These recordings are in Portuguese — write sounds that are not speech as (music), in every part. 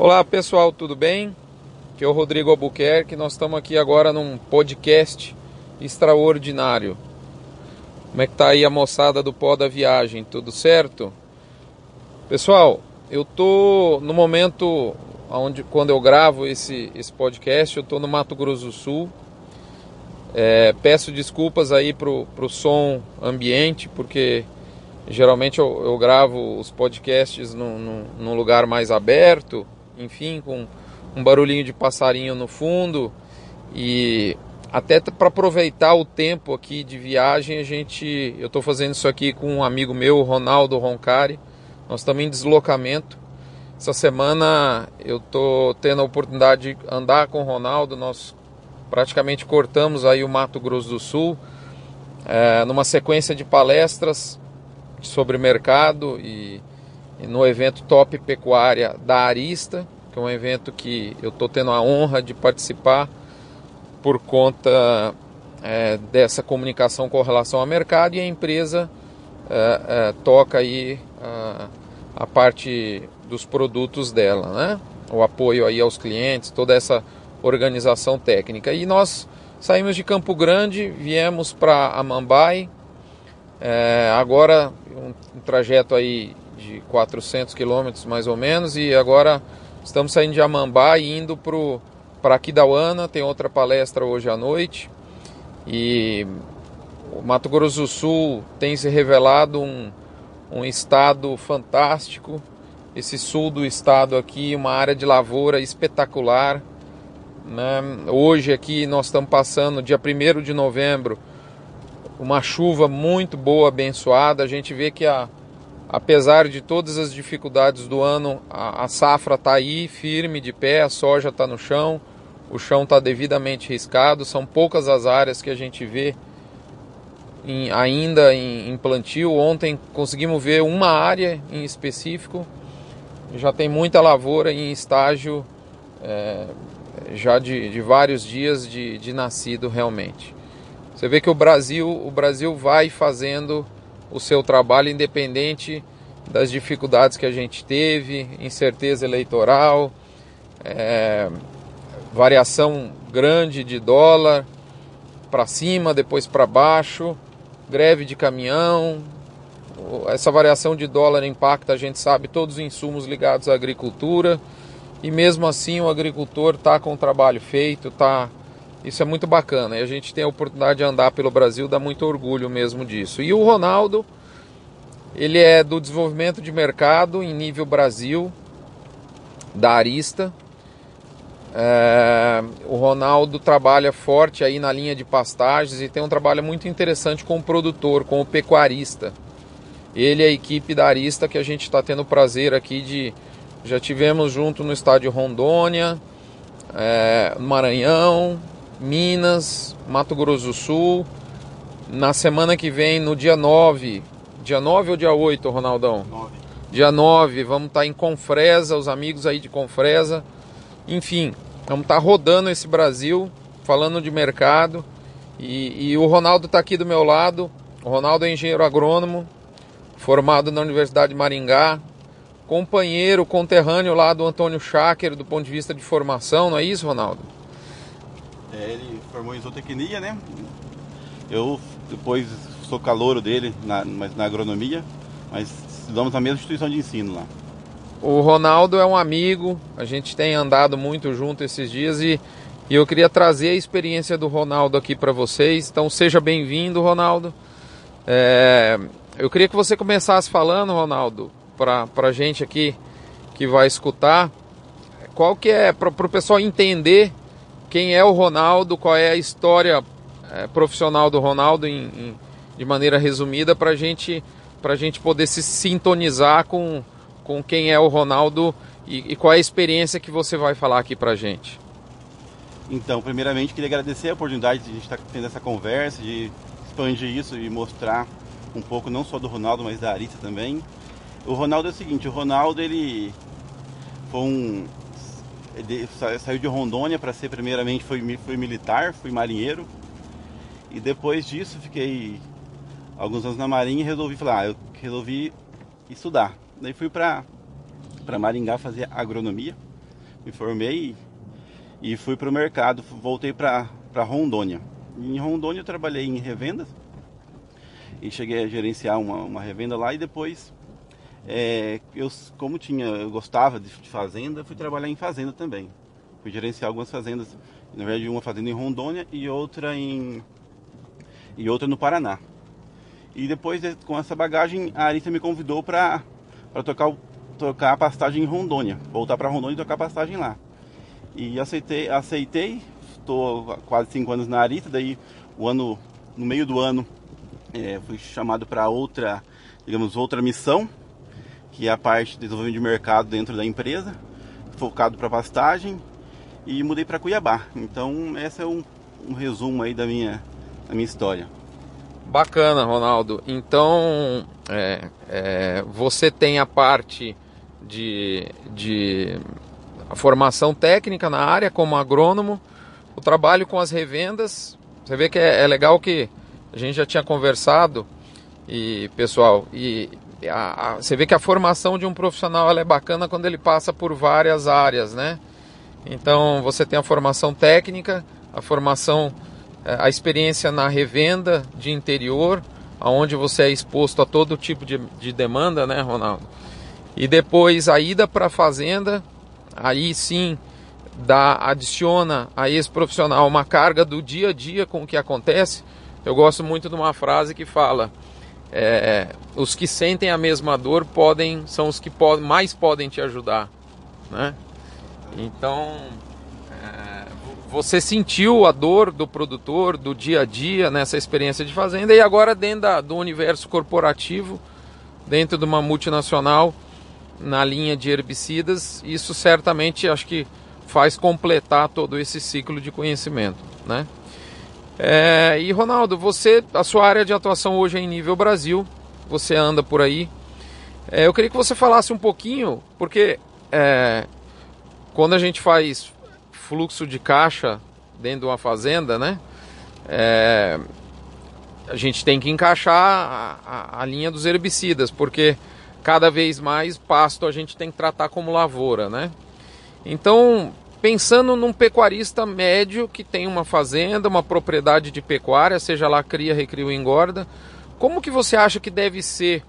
Olá pessoal, tudo bem? Aqui é o Rodrigo Albuquerque. Nós estamos aqui agora num podcast extraordinário. Como é que tá aí a moçada do pó da viagem? Tudo certo? Pessoal, eu tô no momento onde quando eu gravo esse, esse podcast, eu tô no Mato Grosso do Sul. É, peço desculpas aí pro, pro som ambiente, porque geralmente eu, eu gravo os podcasts num, num, num lugar mais aberto, enfim, com um barulhinho de passarinho no fundo e até para aproveitar o tempo aqui de viagem, a gente, eu estou fazendo isso aqui com um amigo meu, Ronaldo Roncari. Nós estamos em deslocamento. Essa semana eu estou tendo a oportunidade de andar com o Ronaldo. Nós praticamente cortamos aí o Mato Grosso do Sul, é, numa sequência de palestras sobre mercado e, no evento Top Pecuária da Arista, que é um evento que eu estou tendo a honra de participar por conta é, dessa comunicação com relação ao mercado e a empresa é, é, toca aí a, parte dos produtos dela, né? O apoio aí aos clientes, toda essa organização técnica. E nós saímos de Campo Grande, viemos para Amambai, é, agora um, um trajeto aí de 400 quilômetros mais ou menos e agora estamos saindo de Amambai e indo para para Aquidauana, tem outra palestra hoje à noite. E o Mato Grosso do Sul tem se revelado um, um estado fantástico. Esse sul do estado aqui, uma área de lavoura espetacular. Né? Hoje aqui nós estamos passando, dia 1 de novembro, uma chuva muito boa, abençoada. A gente vê que a, apesar de todas as dificuldades do ano, a, a safra está aí firme, de pé, a soja está no chão o chão está devidamente riscado, são poucas as áreas que a gente vê em, ainda em, em, plantio. Ontem conseguimos ver uma área em específico, já tem muita lavoura em estágio é, já de, de, vários dias de, de nascido realmente. Você vê que o Brasil, o Brasil vai fazendo o seu trabalho independente das dificuldades que a gente teve, incerteza eleitoral, é, variação grande de dólar para cima, depois para baixo, greve de caminhão. Essa variação de dólar impacta, a gente sabe, todos os insumos ligados à agricultura. E mesmo assim o agricultor está com o trabalho feito, tá isso é muito bacana. E a gente tem a oportunidade de andar pelo Brasil, dá muito orgulho mesmo disso. E o Ronaldo, ele é do desenvolvimento de mercado em nível Brasil, da Arista. É, o Ronaldo trabalha forte aí na linha de pastagens e tem um trabalho muito interessante com o produtor, com o pecuarista. Ele e a equipe da Arista que a gente está tendo o prazer aqui de. Já tivemos junto no estádio Rondônia, é, Maranhão, Minas, Mato Grosso do Sul. Na semana que vem, no dia 9, dia 9 ou dia 8, Ronaldão? 9. Dia 9, vamos estar tá em Confresa, os amigos aí de Confresa enfim, vamos estar tá rodando esse Brasil, falando de mercado. E, e o Ronaldo está aqui do meu lado. O Ronaldo é engenheiro agrônomo, formado na Universidade de Maringá, companheiro, conterrâneo lá do Antônio Schacker do ponto de vista de formação, não é isso, Ronaldo? É, ele formou em zootecnia, né? Eu depois sou calouro dele, na, mas na agronomia, mas estudamos na mesma instituição de ensino lá. O Ronaldo é um amigo, a gente tem andado muito junto esses dias e, e eu queria trazer a experiência do Ronaldo aqui para vocês. Então seja bem-vindo, Ronaldo. É, eu queria que você começasse falando, Ronaldo, para a gente aqui que vai escutar, qual que é, para o pessoal entender quem é o Ronaldo, qual é a história é, profissional do Ronaldo em, em, de maneira resumida, para gente, a gente poder se sintonizar com com quem é o Ronaldo e, e qual é a experiência que você vai falar aqui pra gente. Então, primeiramente, queria agradecer a oportunidade de a gente estar tendo essa conversa, de expandir isso e mostrar um pouco não só do Ronaldo, mas da Arita também. O Ronaldo é o seguinte, o Ronaldo ele foi um saiu de Rondônia para ser primeiramente foi, foi militar, fui marinheiro e depois disso fiquei alguns anos na marinha e resolvi falar, ah, eu resolvi estudar. Daí fui para Maringá fazer agronomia. me formei e fui para o mercado, voltei para Rondônia. Em Rondônia eu trabalhei em revendas e cheguei a gerenciar uma, uma revenda lá e depois é, eu como tinha eu gostava de, fazenda fui trabalhar em fazenda também. Fui gerenciar algumas fazendas na verdade uma fazenda em Rondônia e outra em e outra no Paraná. E depois com essa bagagem a Arita me convidou para para tocar tocar a pastagem em Rondônia voltar para Rondônia e tocar a pastagem lá. E aceitei aceitei estou quase cinco anos na Arita daí o ano no meio do ano é, fui chamado para outra, digamos, outra missão, que é a parte de desenvolvimento de mercado dentro da empresa, focado para pastagem, e mudei para Cuiabá. Então, esse é um, um resumo aí da minha, da minha história. Bacana, Ronaldo. Então, é, é, você tem a parte de, de formação técnica na área como agrônomo, o trabalho com as revendas. Você vê que é, é legal que a gente já tinha conversado e pessoal e a, a, você vê que a formação de um profissional é bacana quando ele passa por várias áreas, né? Então você tem a formação técnica, a formação, é, a experiência na revenda de interior, aonde você é exposto a todo tipo de, de demanda, né, Ronaldo? E depois a ida para a fazenda, aí sim dá, adiciona a esse profissional uma carga do dia a dia com o que acontece eu gosto muito de uma frase que fala: é, os que sentem a mesma dor podem são os que pod, mais podem te ajudar, né? Então é, você sentiu a dor do produtor do dia a dia nessa experiência de fazenda e agora dentro da, do universo corporativo, dentro de uma multinacional na linha de herbicidas, isso certamente acho que faz completar todo esse ciclo de conhecimento, né? É, e Ronaldo, você, a sua área de atuação hoje é em nível Brasil, você anda por aí. É, eu queria que você falasse um pouquinho, porque é, quando a gente faz fluxo de caixa dentro de uma fazenda, né? É, a gente tem que encaixar a, a, a, linha dos herbicidas, porque cada vez mais pasto a gente tem que tratar como lavoura, né? Então, Pensando num pecuarista médio que tem uma fazenda, uma propriedade de pecuária, seja lá cria, recria ou engorda, como que você acha que deve ser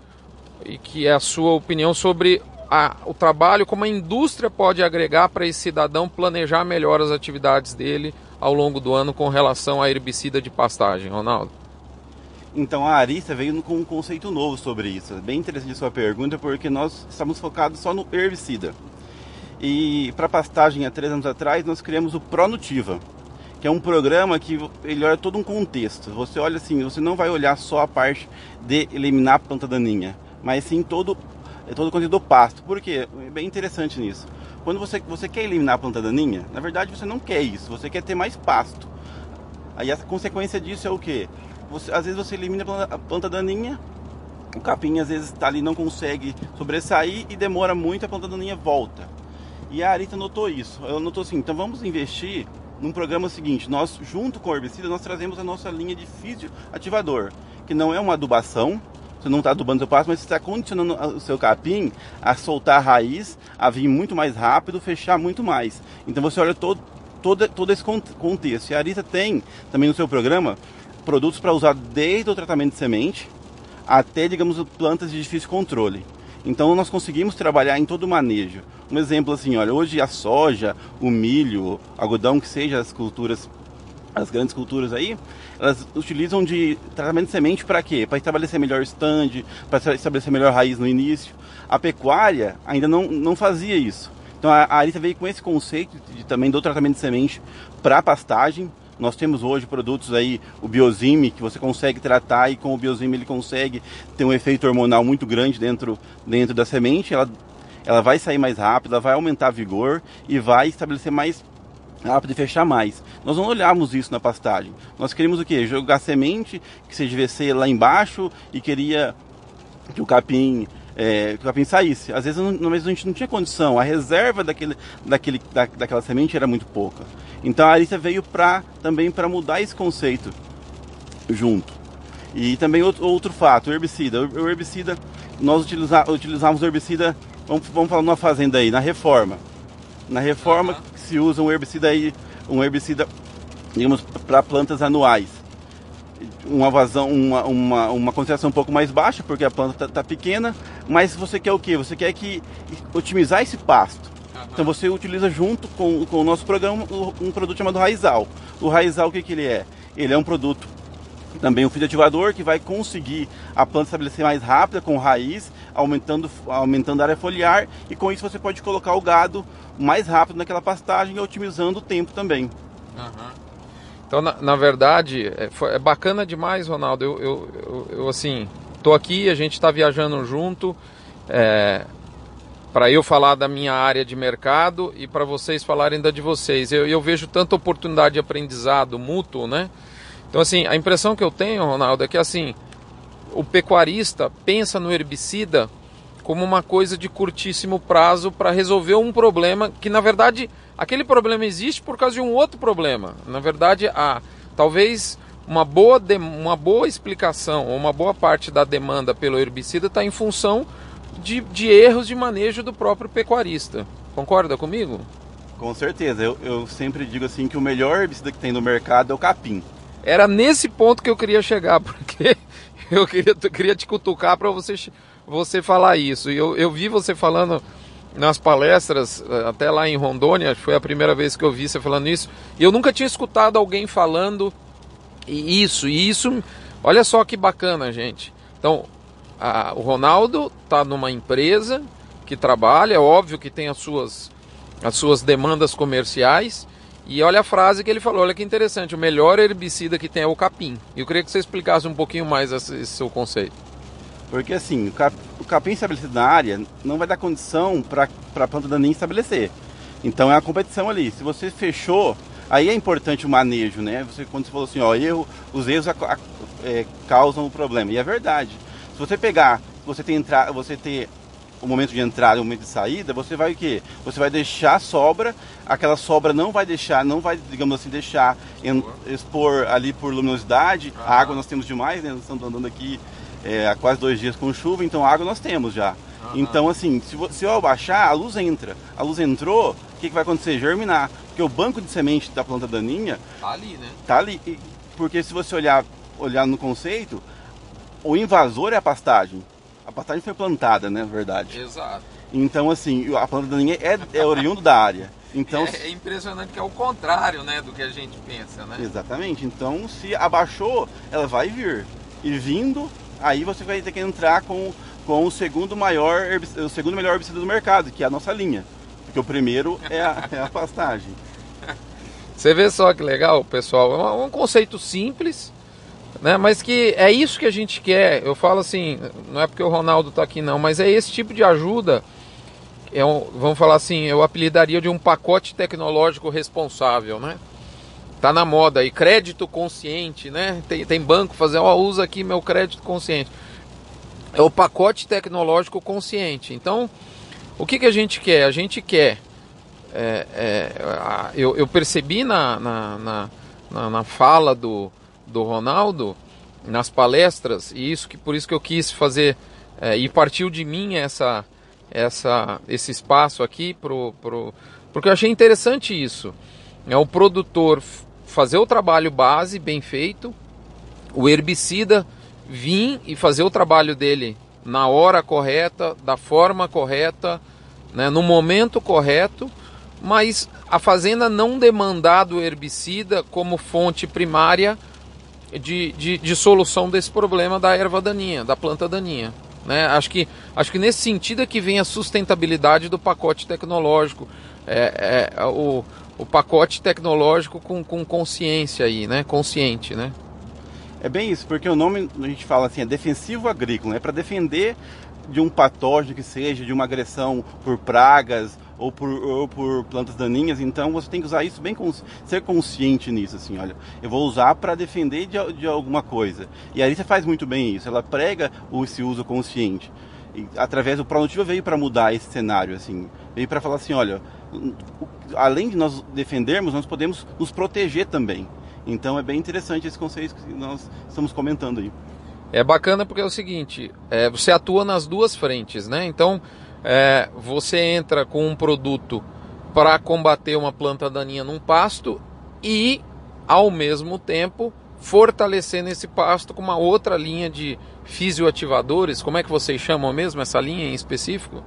e que é a sua opinião sobre a, o trabalho, como a indústria pode agregar para esse cidadão planejar melhor as atividades dele ao longo do ano com relação à herbicida de pastagem, Ronaldo? Então a Arista veio com um conceito novo sobre isso. Bem interessante a sua pergunta, porque nós estamos focados só no herbicida. E para pastagem, há três anos atrás, nós criamos o Pronutiva, que é um programa que ele olha todo um contexto. Você olha assim, você não vai olhar só a parte de eliminar a planta daninha, mas sim todo, todo o conteúdo do pasto. Por quê? É bem interessante nisso. Quando você, você quer eliminar a planta daninha, na verdade você não quer isso, você quer ter mais pasto. Aí a consequência disso é o quê? Você, às vezes você elimina a planta, a planta daninha, o capim às vezes está ali não consegue sobressair e demora muito a planta daninha volta. E a Arita notou isso. Ela notou assim, então vamos investir num programa seguinte. Nós, junto com o herbicida, nós trazemos a nossa linha de fisioativador, que não é uma adubação, você não está adubando seu pasto, mas você está condicionando o seu capim a soltar a raiz, a vir muito mais rápido, fechar muito mais. Então você olha todo, todo, todo esse contexto. E a Arita tem também no seu programa produtos para usar desde o tratamento de semente até, digamos, plantas de difícil controle. Então nós conseguimos trabalhar em todo o manejo. Um exemplo assim, olha, hoje a soja, o milho, algodão, que seja as culturas, as grandes culturas aí, elas utilizam de tratamento de semente para quê? Para estabelecer melhor stand, para estabelecer melhor raiz no início. A pecuária ainda não, não fazia isso. Então a, a Arita veio com esse conceito de, também do tratamento de semente para pastagem, nós temos hoje produtos aí, o Biozime, que você consegue tratar e com o Biozime ele consegue ter um efeito hormonal muito grande dentro, dentro da semente. Ela, ela vai sair mais rápido, ela vai aumentar vigor e vai estabelecer mais rápido e fechar mais. Nós não olhamos isso na pastagem. Nós queríamos o quê? Jogar semente que seja VC lá embaixo e queria que o capim é, que o capim saísse. Às vezes não, a gente não tinha condição, a reserva daquele, daquele, da, daquela semente era muito pouca. Então a Arista veio pra, também para mudar esse conceito junto. E também outro, outro fato, o herbicida. O herbicida, nós utiliza, utilizamos o herbicida, vamos, vamos falar numa fazenda aí, na reforma. Na reforma uhum. se usa um herbicida aí, um herbicida, digamos, para plantas anuais. Uma vazão, uma, uma, uma concentração um pouco mais baixa, porque a planta está tá pequena, mas você quer o que? Você quer que otimizar esse pasto. Uhum. Então você utiliza junto com, com o nosso programa um produto chamado Raizal. O Raizal o que, que ele é? Ele é um produto também um ativador que vai conseguir a planta estabelecer mais rápida com raiz, aumentando, aumentando a área foliar e com isso você pode colocar o gado mais rápido naquela pastagem e otimizando o tempo também. Uhum. Então, na, na verdade, é, foi, é, bacana demais, Ronaldo. Eu, eu, eu, eu assim, tô aqui, a gente está viajando junto. É, para eu falar da minha área de mercado e para vocês falarem da de vocês. Eu, eu vejo tanta oportunidade de aprendizado mútuo, né? Então, assim, a impressão que eu tenho, Ronaldo, é que assim, o pecuarista pensa no herbicida como uma coisa de curtíssimo prazo para resolver um problema que, na verdade, aquele problema existe por causa de um outro problema. Na verdade, a, talvez uma boa, uma boa explicação ou uma boa parte da demanda pelo herbicida está em função de, de erros de manejo do próprio pecuarista. Concorda comigo? Com certeza. Eu, eu sempre digo assim que o melhor herbicida que tem no mercado é o capim. Era nesse ponto que eu queria chegar, (laughs) porque eu queria, eu queria te cutucar para você, você falar isso. Eu, eu vi você falando nas palestras, eh, até lá em Rondônia, foi a primeira vez que eu vi você falando isso, eu nunca tinha escutado alguém falando isso, e isso, olha só que bacana, gente. Então, a, o Ronaldo está numa empresa que trabalha, é óbvio que tem as suas, as suas demandas comerciais, e olha a frase que ele falou, olha que interessante, o melhor herbicida que tem é o capim. Eu queria que você explicasse um pouquinho mais esse, esse seu conceito. Porque assim, o, cap, o capim estabelecido na área não vai dar condição para a planta daninha estabelecer. Então é a competição ali. Se você fechou, aí é importante o manejo, né? Você, quando você falou assim, ó, erro, os erros a, a, é, causam o problema. E é verdade. Se você pegar, você ter, entrar, você ter o momento de entrada e o momento de saída, você vai o quê? Você vai deixar sobra, aquela sobra não vai deixar, não vai, digamos assim, deixar expor ali por luminosidade. A água nós temos demais, né? Nós estamos andando aqui é, há quase dois dias com chuva, então água nós temos já. Então, assim, se, se eu abaixar, a luz entra. A luz entrou, o que, que vai acontecer? Germinar. Porque o banco de semente da planta daninha. Tá ali, né? Tá ali. Porque se você olhar, olhar no conceito, o invasor é a pastagem. A pastagem foi plantada, né, na verdade. Exato. Então, assim, a planta daninha é, é oriundo da área. Então, é, é, impressionante que é o contrário, né, do que a gente pensa, né? Exatamente. Então, se abaixou, ela vai vir. E vindo, aí você vai ter que entrar com, com o segundo maior, o segundo melhor herbicida do mercado, que é a nossa linha. Porque o primeiro é a, é a pastagem. Você vê só que legal, pessoal. É um, conceito simples, né? Mas que é isso que a gente quer. Eu falo assim, não é porque o Ronaldo está aqui não, mas é esse tipo de ajuda. É um, vamos falar assim, eu apelidaria de um pacote tecnológico responsável, né? Tá na moda aí, crédito consciente, né? Tem, tem banco fazendo, ó, usa aqui meu crédito consciente. É o pacote tecnológico consciente. Então, o que, que a gente quer? A gente quer. É, é, eu, eu percebi na, na, na, na fala do, do Ronaldo nas palestras e isso que por isso que eu quis fazer é, e partiu de mim essa essa esse espaço aqui pro, pro porque eu achei interessante isso é o produtor fazer o trabalho base bem feito o herbicida vir e fazer o trabalho dele na hora correta da forma correta né, no momento correto mas a fazenda não demandar do herbicida como fonte primária de, de, de, solução desse problema da erva daninha, da planta daninha. Né? Acho, que, acho que nesse sentido é que vem a sustentabilidade do pacote tecnológico, é, é, o, o pacote tecnológico com, com consciência aí, né? consciente. Né? É bem isso, porque o nome a gente fala assim, é defensivo agrícola, é para defender de um patógeno que seja, de uma agressão por pragas ou por, ou por plantas daninhas, então você tem que usar isso bem, ser consciente nisso, assim, olha, eu vou usar para defender de, de alguma coisa. E aí você faz muito bem isso, ela prega esse uso consciente. E, através do Pronutiva veio para mudar esse cenário, assim, veio para falar assim, olha, além de nós defendermos, nós podemos nos proteger também. Então é bem interessante esse conceito que nós estamos comentando aí. É bacana porque é o seguinte, é, você atua nas duas frentes, né? Então é, você entra com um produto para combater uma planta daninha num pasto e, ao mesmo tempo, fortalecendo esse pasto com uma outra linha de fisioativadores. Como é que vocês chamam mesmo essa linha em específico?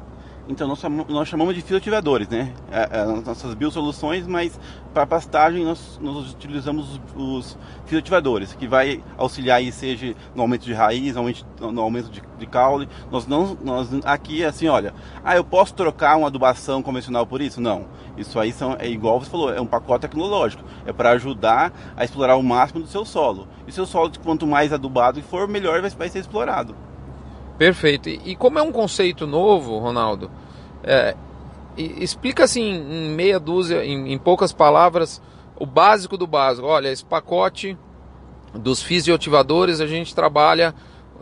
Então nós chamamos, nós chamamos de fisioativadores, né? É, é, nossas biosoluções, mas para pastagem nós, nós utilizamos os, os que vai auxiliar aí, seja no aumento de raiz, no aumento, no aumento de, de caule. Nós não, nós aqui assim, olha, ah, eu posso trocar uma adubação convencional por isso? Não. Isso aí são, é igual você falou, é um pacote tecnológico. É para ajudar a explorar o máximo do seu solo. E seu solo, quanto mais adubado for, melhor vai, vai ser explorado. Perfeito. E, como é um conceito novo, Ronaldo, é, explica assim em meia dúzia, em, em, poucas palavras, o básico do básico. Olha, esse pacote dos fisioativadores a gente trabalha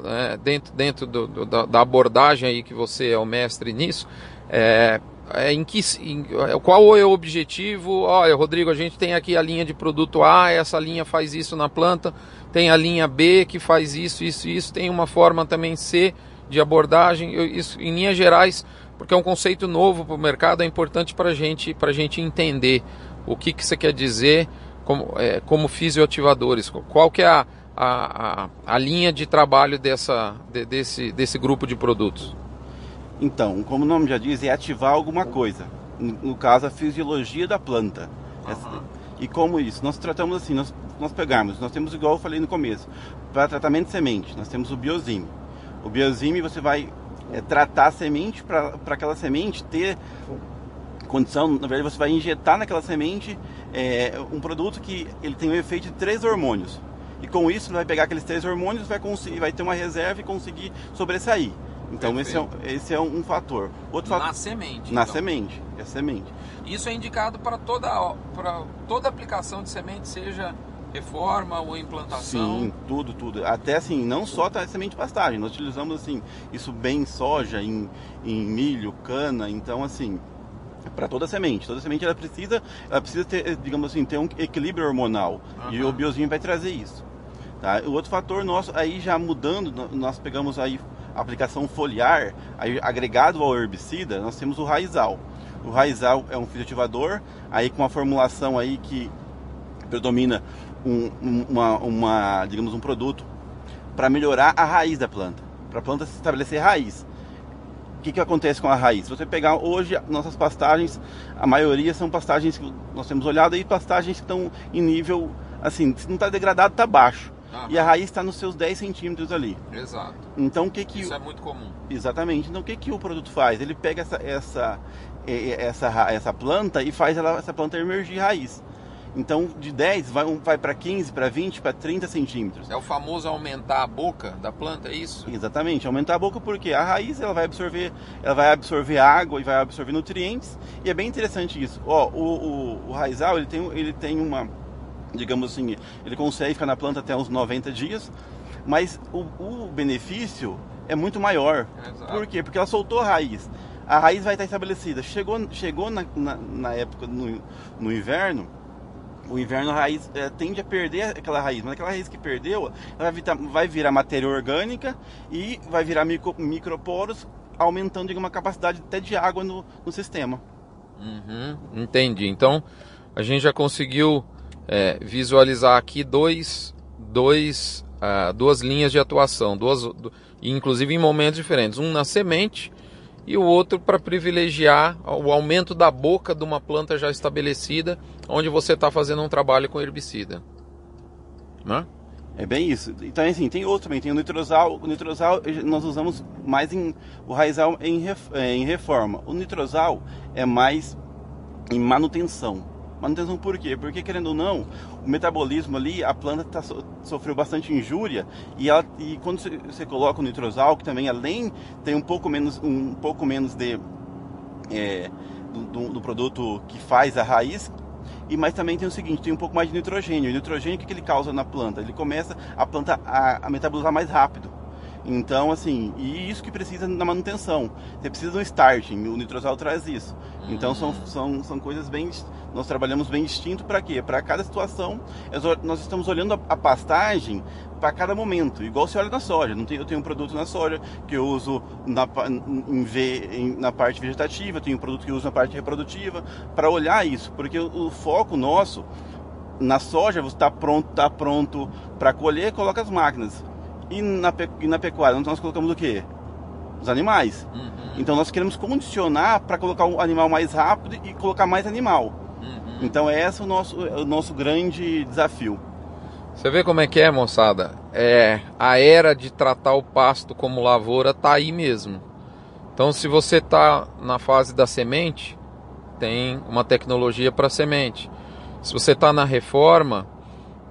né, dentro, dentro do, do, da, da, abordagem aí que você é o mestre nisso. É, é, em que, em, qual é o objetivo? Olha, Rodrigo, a gente tem aqui a linha de produto A, essa linha faz isso na planta, tem a linha B que faz isso, isso, isso, tem uma forma também C de abordagem. Eu, isso, em linhas gerais, porque é um conceito novo para o mercado, é importante para gente, a gente entender o que, que você quer dizer como, é, como fisioativadores. Qual que é a, a, a, a linha de trabalho dessa, de, desse, desse grupo de produtos? Então, como o nome já diz, é ativar alguma coisa. No, no caso, a fisiologia da planta. Uhum. E como isso? Nós tratamos assim, nós, nós pegamos, nós temos igual eu falei no começo, para tratamento de semente, nós temos o biozime. O biozime você vai é, tratar a semente para aquela semente ter condição, na verdade você vai injetar naquela semente é, um produto que ele tem o efeito de três hormônios. E com isso ele vai pegar aqueles três hormônios, vai, vai ter uma reserva e conseguir sobressair. Então esse é, esse é um, fator. Outro na fator, semente. Na então. semente, é semente. Isso é indicado para toda, para toda aplicação de semente, seja reforma ou implantação? Sim, tudo, tudo. Até assim, não só semente de pastagem, nós utilizamos assim, isso bem em soja, em, em milho, cana, então assim, para toda semente. Toda semente ela precisa, ela precisa ter, digamos assim, ter um equilíbrio hormonal. Uhum. E o biozinho vai trazer isso. Tá? O outro fator nosso, aí já mudando, nós pegamos aí aplicação foliar, agregado ao herbicida, nós temos o raizal. O raizal é um fitoativador, aí com a formulação aí que predomina um, uma, uma, digamos, um produto para melhorar a raiz da planta, para a planta se estabelecer raiz. O que, que acontece com a raiz? Se você pegar hoje nossas pastagens, a maioria são pastagens que nós temos olhado aí, pastagens que estão em nível, assim, se não está degradado, está baixo. E a raiz está nos seus 10 centímetros ali. Exato. Então o que que Isso é muito comum. Exatamente. Então o que que o produto faz? Ele pega essa essa essa, essa planta e faz ela, essa planta emergir raiz. Então, de 10 vai, vai para 15, para 20, para 30 centímetros. É o famoso aumentar a boca da planta, é isso? Exatamente, aumentar a boca porque a raiz ela vai absorver, ela vai absorver água e vai absorver nutrientes. E é bem interessante isso. Ó, o, o, o raizal ele tem, ele tem uma, digamos assim, ele consegue ficar na planta até uns 90 dias, mas o, o benefício é muito maior. Exato. Por quê? Porque ela soltou a raiz. A raiz vai estar estabelecida. Chegou, chegou na, na, na época, no, no inverno, o inverno a raiz é, tende a perder aquela raiz, mas aquela raiz que perdeu vai virar, vai virar matéria orgânica e vai virar micro, microporos, aumentando digamos, a capacidade até de água no, no sistema. Uhum, entendi. Então a gente já conseguiu é, visualizar aqui dois, dois, uh, duas linhas de atuação, duas, inclusive em momentos diferentes. Um na semente e o outro para privilegiar o aumento da boca de uma planta já estabelecida, onde você está fazendo um trabalho com herbicida. Né? É bem isso. Então, assim, tem outro também, tem o nitrosal. O nitrosal nós usamos mais em o raizal em, é, em reforma. O nitrosal é mais em manutenção. Manutenção por quê? Porque querendo ou não, o metabolismo ali, a planta tá, sofreu bastante injúria e, ela, e quando você, coloca o nitrosal, que também além tem um pouco menos, um pouco menos de é, do, do, produto que faz a raiz, e mas também tem o seguinte, tem um pouco mais de nitrogênio. O nitrogênio o que, que ele causa na planta? Ele começa a planta a, a metabolizar mais rápido. Então, assim, e isso que precisa na manutenção. Você precisa do starting, o nitrosal traz isso. Então, são, hum. são, são coisas bem. Nós trabalhamos bem distinto para quê? Para cada situação, nós estamos olhando a, a pastagem para cada momento, igual você olha na soja. Não tem, eu tenho um produto na soja que eu uso na, em em, na parte vegetativa, eu tenho um produto que eu uso na parte reprodutiva, para olhar isso, porque o, o foco nosso na soja você está pronto, tá pronto para colher, coloca as máquinas. E na, e na pecuária nós colocamos o quê? Os animais. Uhum. Então nós queremos condicionar para colocar o animal mais rápido e colocar mais animal. Uhum. Então esse é o nosso, o nosso grande desafio. Você vê como é que é, moçada? É a era de tratar o pasto como lavoura tá aí mesmo. Então, se você está na fase da semente, tem uma tecnologia para semente. Se você está na reforma,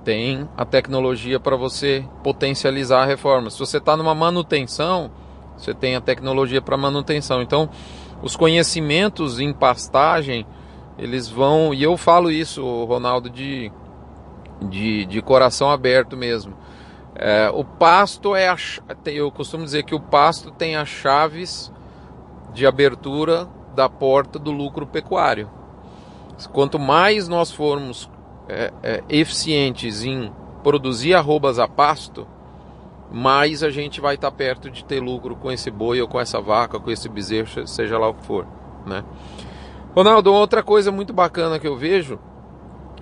tem a tecnologia para você potencializar a reforma. Se você está numa manutenção, você tem a tecnologia para manutenção. Então, os conhecimentos em pastagem, eles vão, e eu falo isso, Ronaldo, de, de, de coração aberto mesmo. É, o pasto é a, eu costumo dizer que o pasto tem as chaves de abertura da porta do lucro pecuário. Quanto mais nós formos é, é, eficientes em produzir arrobas a pasto, mais a gente vai estar perto de ter lucro com esse boi ou com essa vaca, com esse bezerro, seja lá o que for, né? Ronaldo, outra coisa muito bacana que eu vejo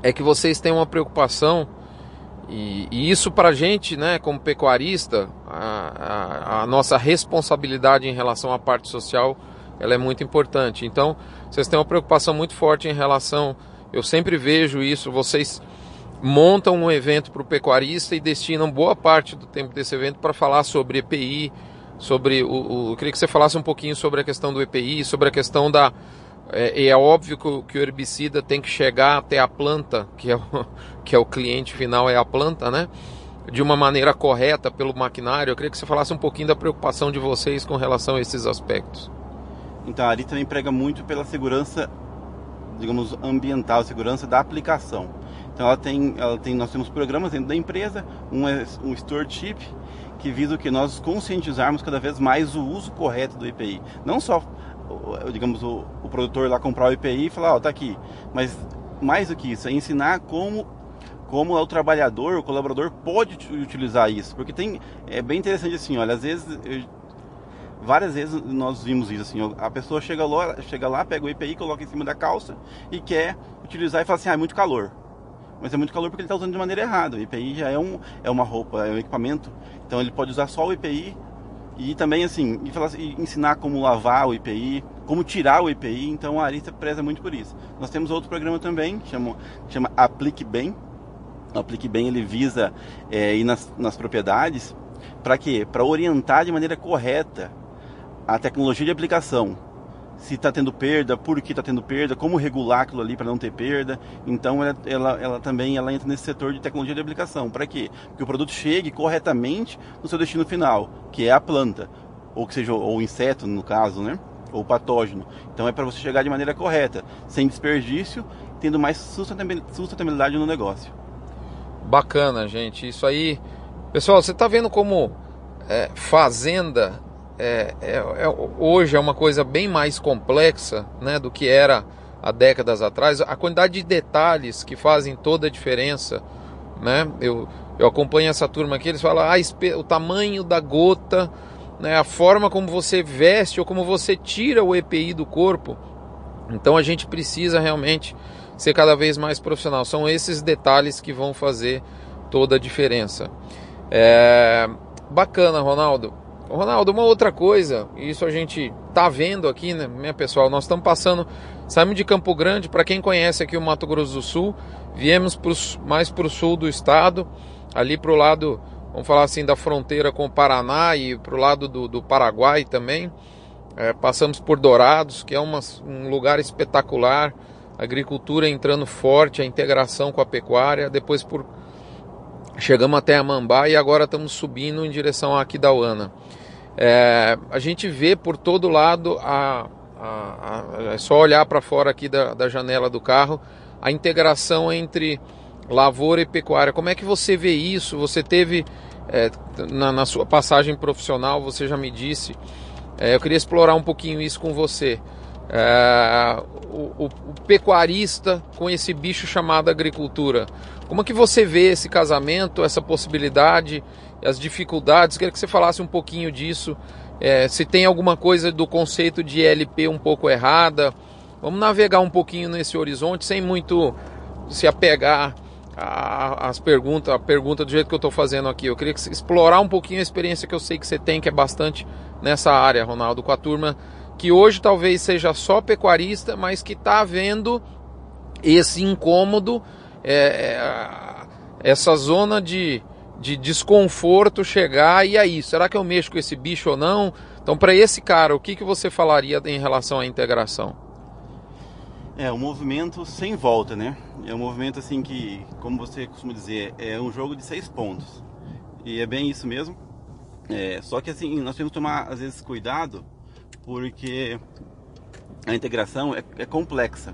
é que vocês têm uma preocupação e, e isso para gente, né, como pecuarista, a, a, a, nossa responsabilidade em relação à parte social, ela é muito importante. Então, vocês têm uma preocupação muito forte em relação, eu sempre vejo isso, vocês montam um evento para o pecuarista e destinam boa parte do tempo desse evento para falar sobre EPI, sobre o, o, eu queria que você falasse um pouquinho sobre a questão do EPI, sobre a questão da é, é óbvio que o, que o, herbicida tem que chegar até a planta, que é, o, (laughs) que é o cliente final, é a planta, né? De uma maneira correta pelo maquinário. Eu queria que você falasse um pouquinho da preocupação de vocês com relação a esses aspectos. Então, a Ari também prega muito pela segurança, digamos, ambiental, segurança da aplicação. Então ela tem, ela tem, nós temos programas dentro da empresa, um é um stewardship que visa que nós conscientizarmos cada vez mais o uso correto do EPI. Não só, digamos, o, o produtor lá comprar o EPI e falar, ó, oh, tá aqui. Mas mais do que isso, é ensinar como como o trabalhador, o colaborador pode utilizar isso, porque tem é bem interessante assim, olha, às vezes eu, várias vezes nós vimos isso assim, a pessoa chega lá, chega lá, pega o EPI, coloca em cima da calça e quer utilizar e fala assim, ah, é muito calor mas é muito calor porque ele está usando de maneira errada. O EPI já é, um, é uma roupa, é um equipamento, então ele pode usar só o EPI e também assim, e falar, e ensinar como lavar o EPI, como tirar o EPI, então a Arista preza muito por isso. Nós temos outro programa também, que chama, chama Aplique Bem. O Aplique Bem ele visa é, ir nas, nas propriedades para quê? Para orientar de maneira correta a tecnologia de aplicação se está tendo perda, por que está tendo perda, como regular aquilo ali para não ter perda. Então ela, ela, ela, também ela entra nesse setor de tecnologia de aplicação. Para quê? Que o produto chegue corretamente no seu destino final, que é a planta, ou que seja o inseto no caso, né? Ou patógeno. Então é para você chegar de maneira correta, sem desperdício, tendo mais sustentabilidade no negócio. Bacana, gente. Isso aí, pessoal, você está vendo como é, fazenda é, é, é, hoje é uma coisa bem mais complexa né, do que era há décadas atrás. A quantidade de detalhes que fazem toda a diferença. Né? Eu, eu acompanho essa turma aqui, eles falam ah, o tamanho da gota, né, a forma como você veste ou como você tira o EPI do corpo. Então a gente precisa realmente ser cada vez mais profissional. São esses detalhes que vão fazer toda a diferença. É... Bacana, Ronaldo. Ronaldo, uma outra coisa, isso a gente tá vendo aqui, né, minha pessoal? Nós estamos passando, saímos de Campo Grande, para quem conhece aqui o Mato Grosso do Sul, viemos pros, mais para o sul do estado, ali para o lado, vamos falar assim, da fronteira com o Paraná e para o lado do, do, Paraguai também. É, passamos por Dourados, que é uma, um lugar espetacular, agricultura entrando forte, a integração com a pecuária, depois por chegamos até a Mambá e agora estamos subindo em direção a Aquidauana. É, a gente vê por todo lado, a, a, a é só olhar para fora aqui da, da janela do carro, a integração entre lavoura e pecuária. Como é que você vê isso? Você teve é, na, na, sua passagem profissional, você já me disse. É, eu queria explorar um pouquinho isso com você. É, o, o, o, pecuarista com esse bicho chamado agricultura. Como é que você vê esse casamento, essa possibilidade, as dificuldades? Queria que você falasse um pouquinho disso. É, se tem alguma coisa do conceito de LP um pouco errada. Vamos navegar um pouquinho nesse horizonte sem muito se apegar as perguntas, a pergunta do jeito que eu estou fazendo aqui. Eu queria que explorar um pouquinho a experiência que eu sei que você tem, que é bastante nessa área, Ronaldo, com a turma que hoje talvez seja só pecuarista, mas que está vendo esse incômodo, é, é, essa zona de, de desconforto chegar. E aí, será que eu mexo com esse bicho ou não? Então, para esse cara, o que, que você falaria em relação à integração? É um movimento sem volta, né? É um movimento assim que, como você costuma dizer, é um jogo de seis pontos. E é bem isso mesmo. É, só que assim, nós temos que tomar às vezes cuidado, porque a integração é, é complexa.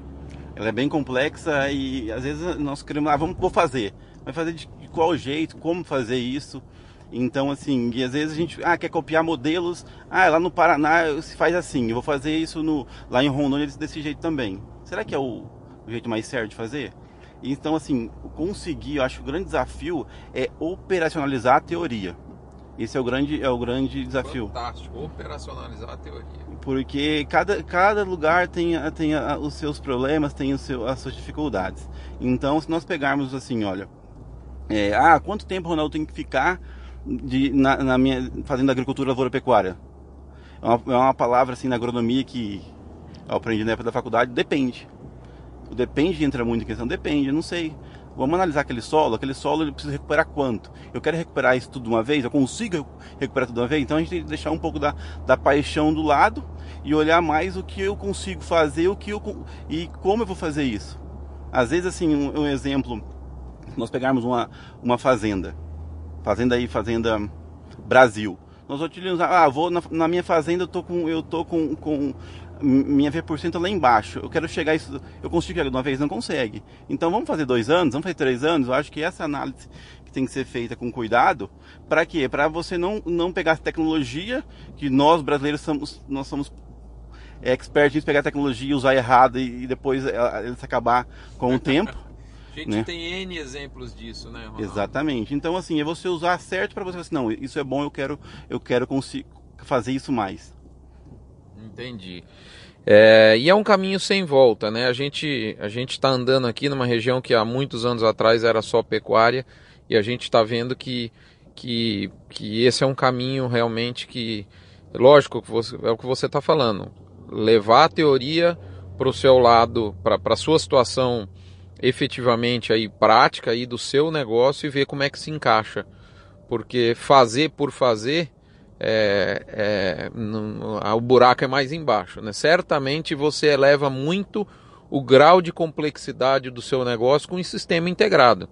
Ela é bem complexa e às vezes nós queremos, ah, vamos vou fazer. Vai fazer de, qual jeito, como fazer isso? Então, assim, e às vezes a gente ah, quer copiar modelos. Ah, lá no Paraná se faz assim. Eu vou fazer isso no, lá em Rondônia desse jeito também será que é o, o jeito mais certo de fazer? Então, assim, conseguir, eu acho que o grande desafio é operacionalizar a teoria. Esse é o grande, é o grande desafio. Fantástico, operacionalizar a teoria. Porque cada, cada lugar tem, tem os seus problemas, tem seu, as suas dificuldades. Então, se nós pegarmos assim, olha, é, ah, quanto tempo o Ronaldo tem que ficar de, na, na minha, fazendo agricultura lavoura pecuária? É uma, é uma palavra assim na agronomia que eu aprendi na época da faculdade, depende. O depende entra muito em questão, depende, eu não sei. Vamos analisar aquele solo, aquele solo ele precisa recuperar quanto? Eu quero recuperar isso tudo de uma vez? Eu consigo recuperar tudo de uma vez? Então a gente tem que deixar um pouco da, da paixão do lado e olhar mais o que eu consigo fazer o que eu, e como eu vou fazer isso. Às vezes, assim, um, um exemplo, nós pegarmos uma, uma fazenda, fazenda aí, fazenda Brasil. Nós utilizamos, ah, vou na, na minha fazenda, eu tô com, eu tô com, com minha V% lá embaixo. Eu quero chegar isso, eu consigo chegar de uma vez, não consegue. Então vamos fazer dois anos, vamos fazer três anos. Eu acho que essa análise que tem que ser feita com cuidado, para quê? Para você não, não pegar tecnologia que nós brasileiros somos, nós somos expertos em pegar tecnologia e usar errado e, e depois ela, se acabar com o tempo. A (laughs) gente né? tem N exemplos disso, né, Ronaldo? Exatamente. Então, assim, é você usar certo para você falar assim, não, isso é bom, eu quero, eu quero fazer isso mais. Entendi. É, e é um caminho sem volta, né? A gente a gente está andando aqui numa região que há muitos anos atrás era só pecuária e a gente está vendo que, que, que esse é um caminho realmente que, lógico, é o que você está falando, levar a teoria para o seu lado, para a sua situação efetivamente aí prática aí do seu negócio e ver como é que se encaixa, porque fazer por fazer é, é, o buraco é mais embaixo. Né? Certamente você eleva muito o grau de complexidade do seu negócio com um sistema integrado.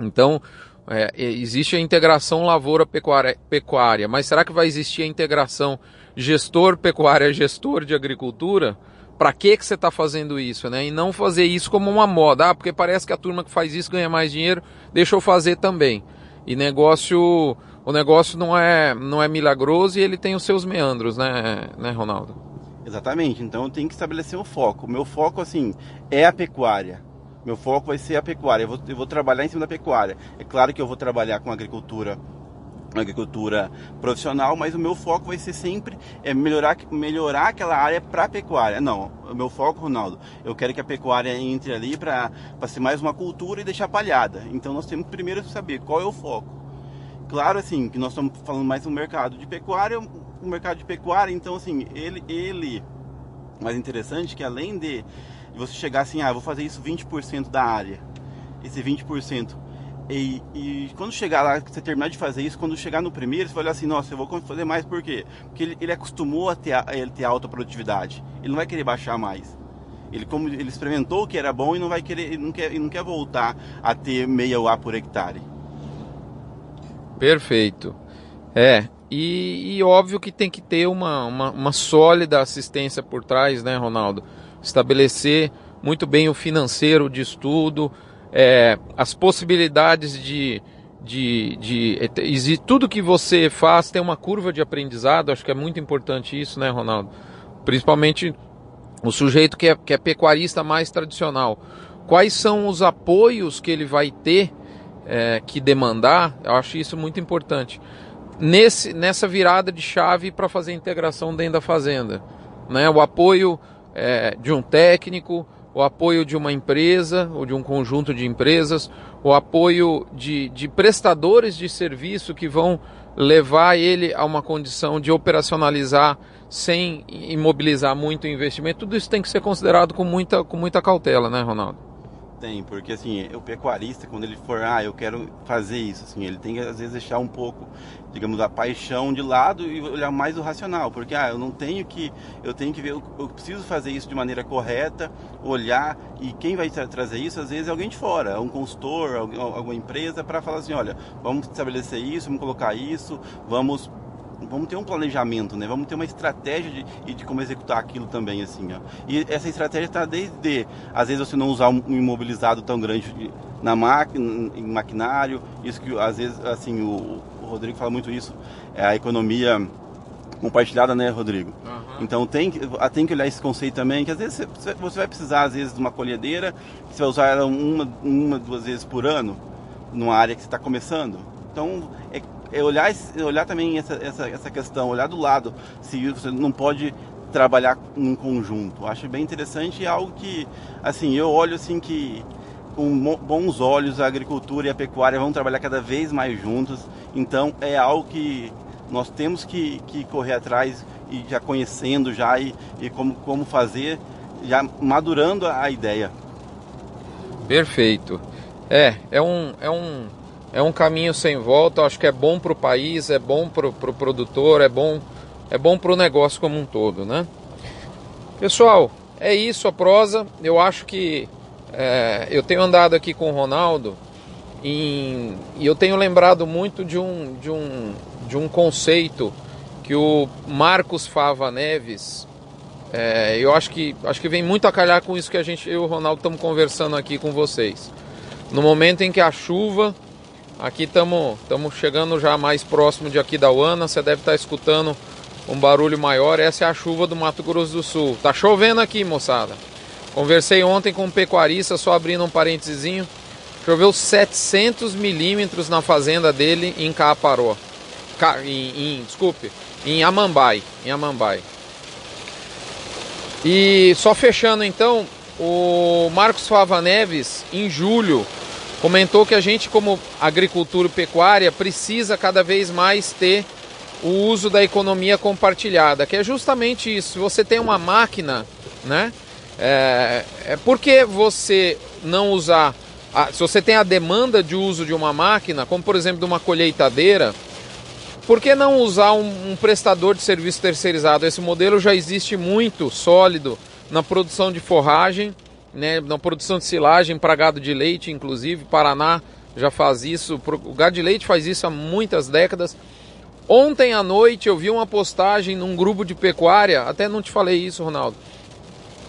Então, é, existe a integração lavoura-pecuária, mas será que vai existir a integração gestor-pecuária-gestor de agricultura? Para que, que você está fazendo isso? Né? E não fazer isso como uma moda, ah, porque parece que a turma que faz isso ganha mais dinheiro, deixa eu fazer também. E negócio o negócio não é, não é milagroso e ele tem os seus meandros, né, né, Ronaldo? Exatamente. Então tem que estabelecer um foco. O meu foco, assim, é a pecuária. Meu foco vai ser a pecuária. Eu vou, eu vou trabalhar em cima da pecuária. É claro que eu vou trabalhar com agricultura agricultura profissional, mas o meu foco vai ser sempre é melhorar, melhorar aquela área para pecuária. Não, o meu foco, Ronaldo, eu quero que a pecuária entre ali para ser mais uma cultura e deixar palhada. Então nós temos primeiro que saber qual é o foco. Claro, assim, que nós estamos falando mais do mercado de pecuária, o mercado de pecuária, então, assim, ele, ele, mais interessante que além de você chegar assim, ah, vou fazer isso 20% da área, esse 20%, e, e, quando chegar lá, você terminar de fazer isso, quando chegar no primeiro, você vai olhar assim, nossa, eu vou fazer mais por quê? Porque ele, ele acostumou a ter, a, ele ter alta produtividade. Ele não vai querer baixar mais. Ele, como, ele experimentou o que era bom e não vai querer, não quer, não quer voltar a ter meia UA por hectare. Perfeito. É, e, e, óbvio que tem que ter uma, uma, uma, sólida assistência por trás, né, Ronaldo? Estabelecer muito bem o financeiro de estudo, é, as possibilidades de, de, de, de tudo que você faz tem uma curva de aprendizado. Acho que é muito importante isso, né, Ronaldo? Principalmente o sujeito que é, que é pecuarista mais tradicional. Quais são os apoios que ele vai ter é, que demandar? Eu acho isso muito importante. Nesse, nessa virada de chave para fazer integração dentro da fazenda. Né? O apoio é, de um técnico, o apoio de uma empresa ou de um conjunto de empresas, o apoio de, de prestadores de serviço que vão levar ele a uma condição de operacionalizar sem imobilizar muito o investimento, tudo isso tem que ser considerado com muita, com muita cautela, né, Ronaldo? Tem, porque assim, o pecuarista, quando ele for, ah, eu quero fazer isso, assim, ele tem que às vezes deixar um pouco, digamos, a paixão de lado e olhar mais o racional, porque ah, eu não tenho que, eu tenho que ver, eu, eu preciso fazer isso de maneira correta, olhar, e quem vai tra trazer isso, às vezes é alguém de fora, um consultor, alguma empresa, para falar assim, olha, vamos estabelecer isso, vamos colocar isso, vamos vamos ter um planejamento, né? Vamos ter uma estratégia de, de como executar aquilo também, assim, ó. E essa estratégia está desde, às vezes, você não usar um imobilizado tão grande na máquina, em maquinário, isso que, às vezes, assim, o, o Rodrigo fala muito isso, é a economia compartilhada, né, Rodrigo? Uhum. Então tem, tem que olhar esse conceito também, que às vezes você vai precisar, às vezes, de uma colhedeira, você vai usar ela uma, uma duas vezes por ano, numa área que você está começando. Então, é é olhar, olhar também essa, essa, essa questão, olhar do lado, se você não pode trabalhar em conjunto. Acho bem interessante e algo que, assim, eu olho assim que com bons olhos a agricultura e a pecuária vão trabalhar cada vez mais juntos. Então é algo que nós temos que, que correr atrás e já conhecendo já e, e como, como fazer, já madurando a ideia. Perfeito. É, é um, é um é um caminho sem volta. acho que é bom para o país, é bom para o pro produtor, é bom, é bom para o negócio como um todo, né? Pessoal, é isso a prosa. Eu acho que é, eu tenho andado aqui com o Ronaldo e eu tenho lembrado muito de um, de um, de um conceito que o Marcos Fava Neves, é, eu acho que, acho que vem muito a calhar com isso que a gente, eu e o Ronaldo estamos conversando aqui com vocês. No momento em que a chuva Aqui estamos chegando já mais próximo de aqui da Uana. Você deve estar tá escutando um barulho maior. Essa é a chuva do Mato Grosso do Sul. Tá chovendo aqui, moçada. Conversei ontem com um pecuarista, só abrindo um parênteses. Choveu 700 milímetros na fazenda dele em Caaparó. Em, em, desculpe, em Amambai. Em Amambai. E só fechando então, o Marcos Fava Neves, em julho, comentou que a gente, como agricultura e pecuária, precisa cada vez mais ter o uso da economia compartilhada, que é justamente isso. Se você tem uma máquina, né? É, é por que você não usar. A, se você tem a demanda de uso de uma máquina, como por exemplo de uma colheitadeira, por que não usar um, um prestador de serviço terceirizado? Esse modelo já existe muito sólido na produção de forragem né, na produção de silagem para gado de leite, inclusive. Paraná já faz isso, o gado de leite faz isso há muitas décadas. Ontem à noite eu vi uma postagem num grupo de pecuária, até não te falei isso, Ronaldo.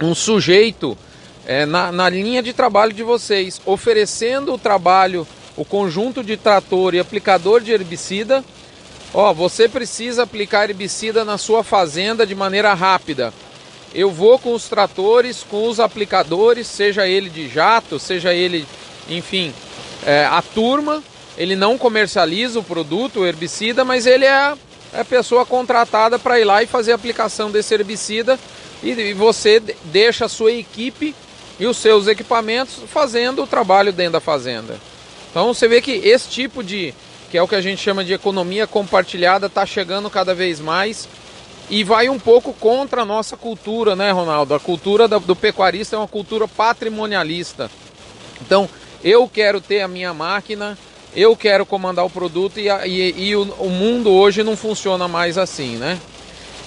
Um sujeito é, na, na linha de trabalho de vocês, oferecendo o trabalho, o conjunto de trator e aplicador de herbicida. Ó, você precisa aplicar herbicida na sua fazenda de maneira rápida eu vou com os tratores, com os aplicadores, seja ele de jato, seja ele, enfim, é, a turma. Ele não comercializa o produto, o herbicida, mas ele é a, é a pessoa contratada para ir lá e fazer a aplicação desse herbicida e, e você deixa a sua equipe e os seus equipamentos fazendo o trabalho dentro da fazenda. Então você vê que esse tipo de, que é o que a gente chama de economia compartilhada, está chegando cada vez mais e vai um pouco contra a nossa cultura, né, Ronaldo? A cultura do pecuarista é uma cultura patrimonialista. Então, eu quero ter a minha máquina, eu quero comandar o produto e, e, e o, o, mundo hoje não funciona mais assim, né?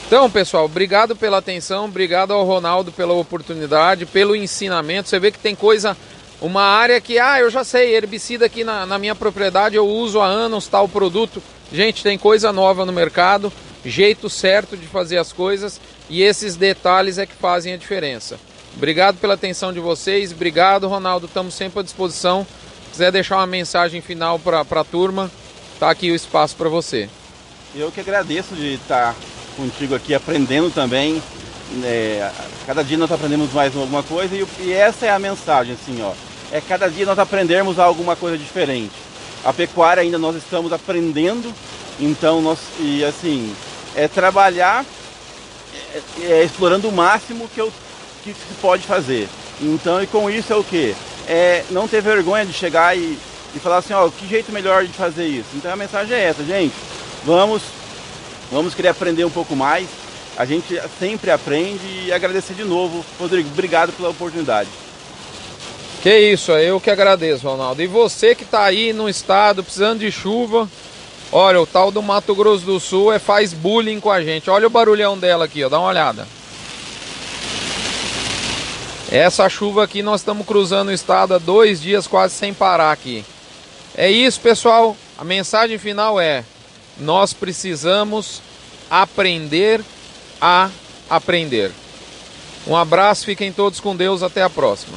Então, pessoal, obrigado pela atenção, obrigado ao Ronaldo pela oportunidade, pelo ensinamento. Você vê que tem coisa, uma área que, ah, eu já sei, herbicida aqui na, na minha propriedade eu uso há anos tal produto. Gente, tem coisa nova no mercado jeito certo de fazer as coisas e esses detalhes é que fazem a diferença. Obrigado pela atenção de vocês, obrigado Ronaldo, estamos sempre à disposição quiser deixar uma mensagem final para a turma, tá aqui o espaço para você. Eu que agradeço de estar contigo aqui aprendendo também. É, cada dia nós aprendemos mais alguma coisa e, e essa é a mensagem, assim, ó. É cada dia nós aprendermos alguma coisa diferente. A pecuária ainda nós estamos aprendendo, então nós e assim é trabalhar é, é, explorando o máximo que, eu, que se pode fazer. Então e com isso é o que? É não ter vergonha de chegar e, e falar assim, ó, que jeito melhor de fazer isso. Então a mensagem é essa, gente. Vamos, vamos querer aprender um pouco mais. A gente sempre aprende e agradecer de novo, Rodrigo. Obrigado pela oportunidade. Que isso, eu que agradeço, Ronaldo. E você que está aí no estado precisando de chuva, olha, o tal do Mato Grosso do Sul é faz bullying com a gente. Olha o barulhão dela aqui, ó, dá uma olhada. Essa chuva aqui nós estamos cruzando o estado há dois dias quase sem parar aqui. É isso, pessoal. A mensagem final é: nós precisamos aprender a aprender. Um abraço, fiquem todos com Deus, até a próxima.